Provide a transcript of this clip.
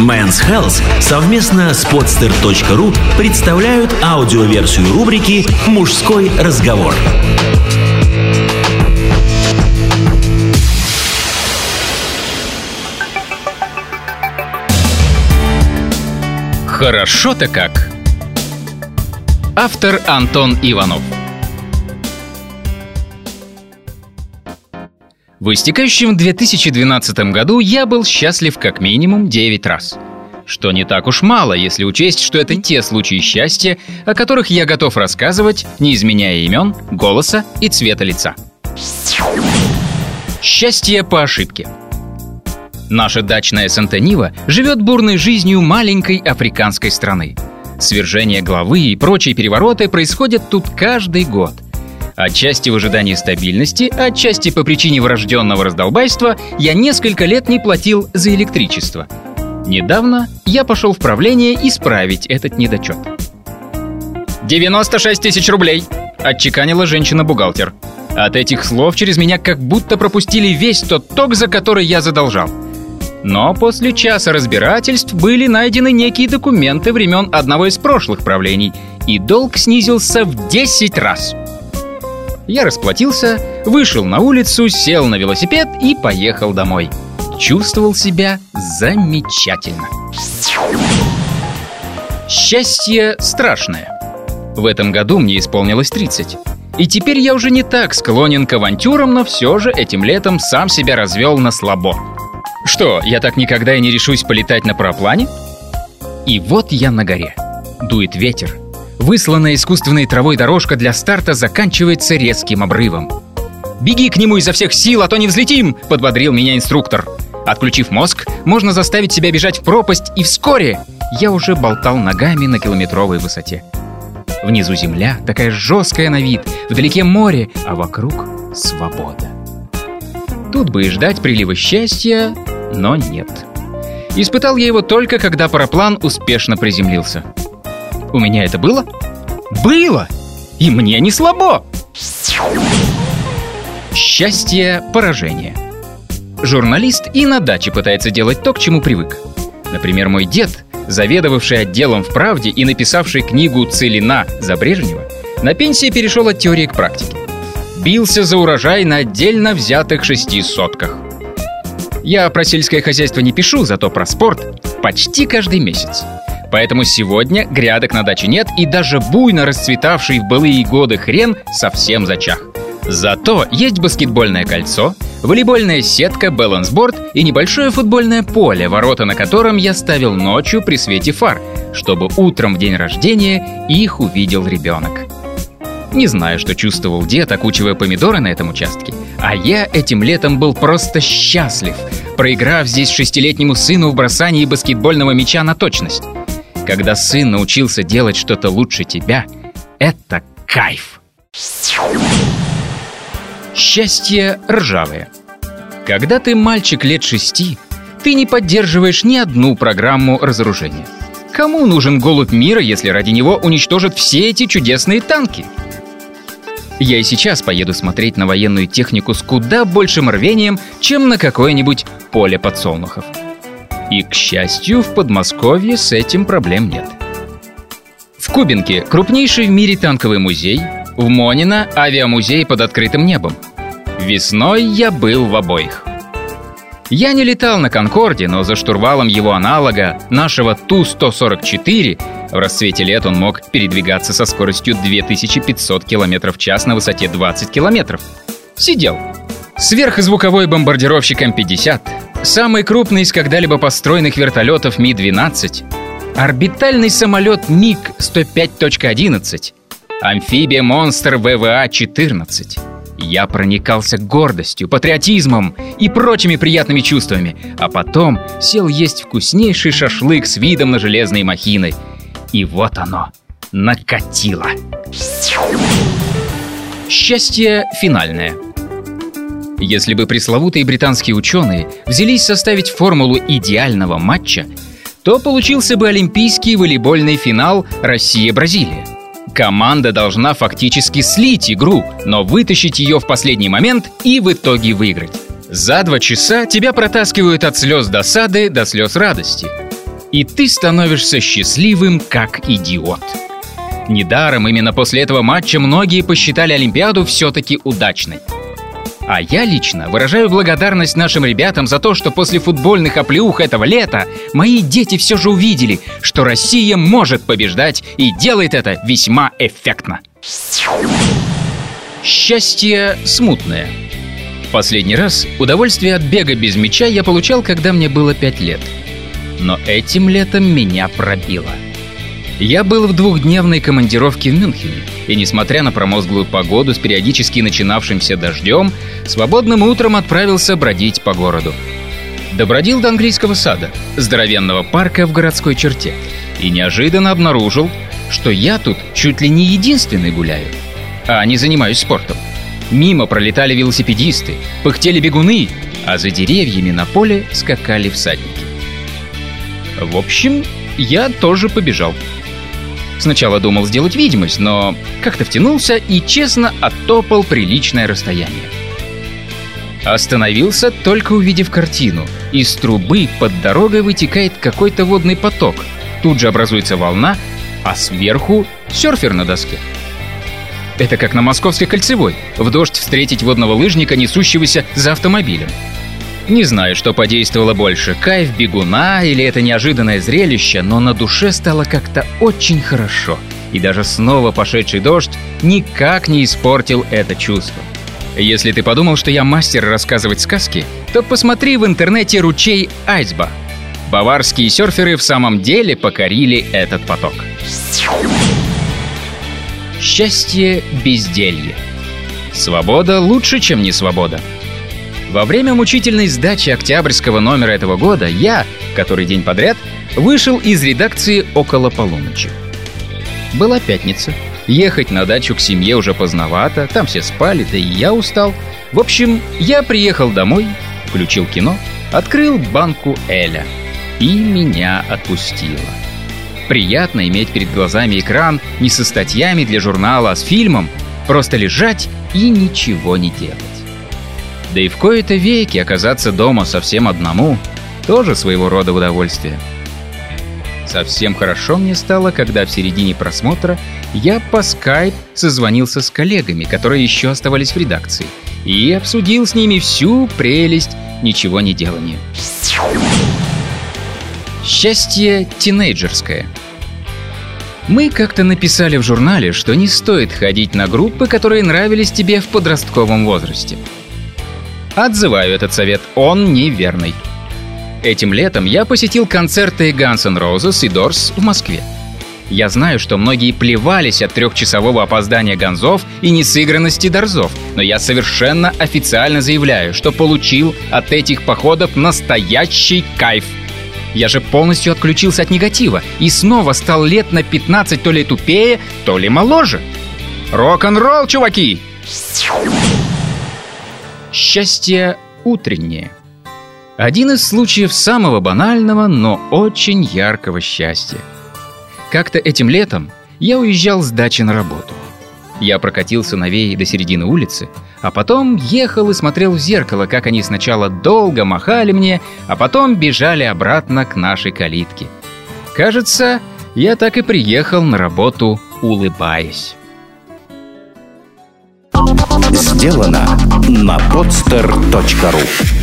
Men's Health совместно с podster.ru представляют аудиоверсию рубрики «Мужской разговор». Хорошо-то как. Автор Антон Иванов. В истекающем 2012 году я был счастлив как минимум 9 раз. Что не так уж мало, если учесть, что это те случаи счастья, о которых я готов рассказывать, не изменяя имен, голоса и цвета лица. Счастье по ошибке – Наша дачная Санта-Нива живет бурной жизнью маленькой африканской страны. Свержение главы и прочие перевороты происходят тут каждый год. Отчасти в ожидании стабильности, отчасти по причине врожденного раздолбайства я несколько лет не платил за электричество. Недавно я пошел в правление исправить этот недочет. 96 тысяч рублей, отчеканила женщина-бухгалтер. От этих слов через меня как будто пропустили весь тот ток, за который я задолжал. Но после часа разбирательств были найдены некие документы времен одного из прошлых правлений, и долг снизился в 10 раз. Я расплатился, вышел на улицу, сел на велосипед и поехал домой. Чувствовал себя замечательно. Счастье страшное. В этом году мне исполнилось 30. И теперь я уже не так склонен к авантюрам, но все же этим летом сам себя развел на слабо. Что, я так никогда и не решусь полетать на параплане? И вот я на горе. Дует ветер. Высланная искусственной травой дорожка для старта заканчивается резким обрывом. «Беги к нему изо всех сил, а то не взлетим!» — подбодрил меня инструктор. Отключив мозг, можно заставить себя бежать в пропасть, и вскоре я уже болтал ногами на километровой высоте. Внизу земля, такая жесткая на вид, вдалеке море, а вокруг свобода. Тут бы и ждать прилива счастья, но нет. Испытал я его только, когда параплан успешно приземлился. У меня это было? Было! И мне не слабо! Счастье поражение. Журналист и на даче пытается делать то, к чему привык. Например, мой дед, заведовавший отделом в «Правде» и написавший книгу «Целина» за Брежнева, на пенсии перешел от теории к практике. Бился за урожай на отдельно взятых шести сотках – я про сельское хозяйство не пишу, зато про спорт почти каждый месяц. Поэтому сегодня грядок на даче нет, и даже буйно расцветавший в былые годы хрен совсем зачах. Зато есть баскетбольное кольцо, волейбольная сетка, балансборд и небольшое футбольное поле, ворота на котором я ставил ночью при свете фар, чтобы утром в день рождения их увидел ребенок. Не знаю, что чувствовал дед, окучивая помидоры на этом участке, а я этим летом был просто счастлив, проиграв здесь шестилетнему сыну в бросании баскетбольного мяча на точность. Когда сын научился делать что-то лучше тебя, это кайф. Счастье ржавое. Когда ты мальчик лет шести, ты не поддерживаешь ни одну программу разоружения. Кому нужен голубь мира, если ради него уничтожат все эти чудесные танки? Я и сейчас поеду смотреть на военную технику с куда большим рвением, чем на какое-нибудь поле подсолнухов. И, к счастью, в Подмосковье с этим проблем нет. В Кубинке крупнейший в мире танковый музей, в Монино авиамузей под открытым небом. Весной я был в обоих. Я не летал на Конкорде, но за штурвалом его аналога, нашего Ту-144, в расцвете лет он мог передвигаться со скоростью 2500 км в час на высоте 20 км. Сидел. Сверхзвуковой бомбардировщик М-50, самый крупный из когда-либо построенных вертолетов Ми-12, орбитальный самолет МиГ-105.11, амфибия «Монстр» ВВА-14, я проникался гордостью, патриотизмом и прочими приятными чувствами, а потом сел есть вкуснейший шашлык с видом на железные махины. И вот оно, накатило. Счастье финальное. Если бы пресловутые британские ученые взялись составить формулу идеального матча, то получился бы олимпийский волейбольный финал Россия-Бразилия. Команда должна фактически слить игру, но вытащить ее в последний момент и в итоге выиграть. За два часа тебя протаскивают от слез досады до слез радости. И ты становишься счастливым, как идиот. Недаром именно после этого матча многие посчитали Олимпиаду все-таки удачной. А я лично выражаю благодарность нашим ребятам за то, что после футбольных оплеух этого лета мои дети все же увидели, что Россия может побеждать и делает это весьма эффектно. Счастье смутное. Последний раз удовольствие от бега без мяча я получал, когда мне было 5 лет. Но этим летом меня пробило – я был в двухдневной командировке в Мюнхене, и несмотря на промозглую погоду с периодически начинавшимся дождем, свободным утром отправился бродить по городу. Добродил до английского сада, здоровенного парка в городской черте, и неожиданно обнаружил, что я тут чуть ли не единственный гуляю, а не занимаюсь спортом. Мимо пролетали велосипедисты, пыхтели бегуны, а за деревьями на поле скакали всадники. В общем, я тоже побежал. Сначала думал сделать видимость, но как-то втянулся и честно оттопал приличное расстояние. Остановился, только увидев картину. Из трубы под дорогой вытекает какой-то водный поток. Тут же образуется волна, а сверху серфер на доске. Это как на Московской кольцевой. В дождь встретить водного лыжника, несущегося за автомобилем. Не знаю, что подействовало больше, кайф бегуна или это неожиданное зрелище, но на душе стало как-то очень хорошо. И даже снова пошедший дождь никак не испортил это чувство. Если ты подумал, что я мастер рассказывать сказки, то посмотри в интернете ручей Айсба. Баварские серферы в самом деле покорили этот поток. Счастье безделье. Свобода лучше, чем не свобода. Во время мучительной сдачи октябрьского номера этого года я, который день подряд, вышел из редакции около полуночи. Была пятница. Ехать на дачу к семье уже поздновато, там все спали, да и я устал. В общем, я приехал домой, включил кино, открыл банку Эля. И меня отпустило. Приятно иметь перед глазами экран не со статьями для журнала, а с фильмом, просто лежать и ничего не делать. Да и в кои-то веки оказаться дома совсем одному тоже своего рода удовольствие. Совсем хорошо мне стало, когда в середине просмотра я по скайп созвонился с коллегами, которые еще оставались в редакции, и обсудил с ними всю прелесть ничего не делания. Счастье тинейджерское. Мы как-то написали в журнале, что не стоит ходить на группы, которые нравились тебе в подростковом возрасте – Отзываю этот совет, он неверный. Этим летом я посетил концерты Guns N' Roses и Doors в Москве. Я знаю, что многие плевались от трехчасового опоздания гонзов и несыгранности дорзов, но я совершенно официально заявляю, что получил от этих походов настоящий кайф. Я же полностью отключился от негатива и снова стал лет на 15 то ли тупее, то ли моложе. Рок-н-ролл, чуваки! Счастье утреннее. Один из случаев самого банального, но очень яркого счастья. Как-то этим летом я уезжал с дачи на работу. Я прокатился на вее до середины улицы, а потом ехал и смотрел в зеркало, как они сначала долго махали мне, а потом бежали обратно к нашей калитке. Кажется, я так и приехал на работу, улыбаясь. Сделано на podster.ru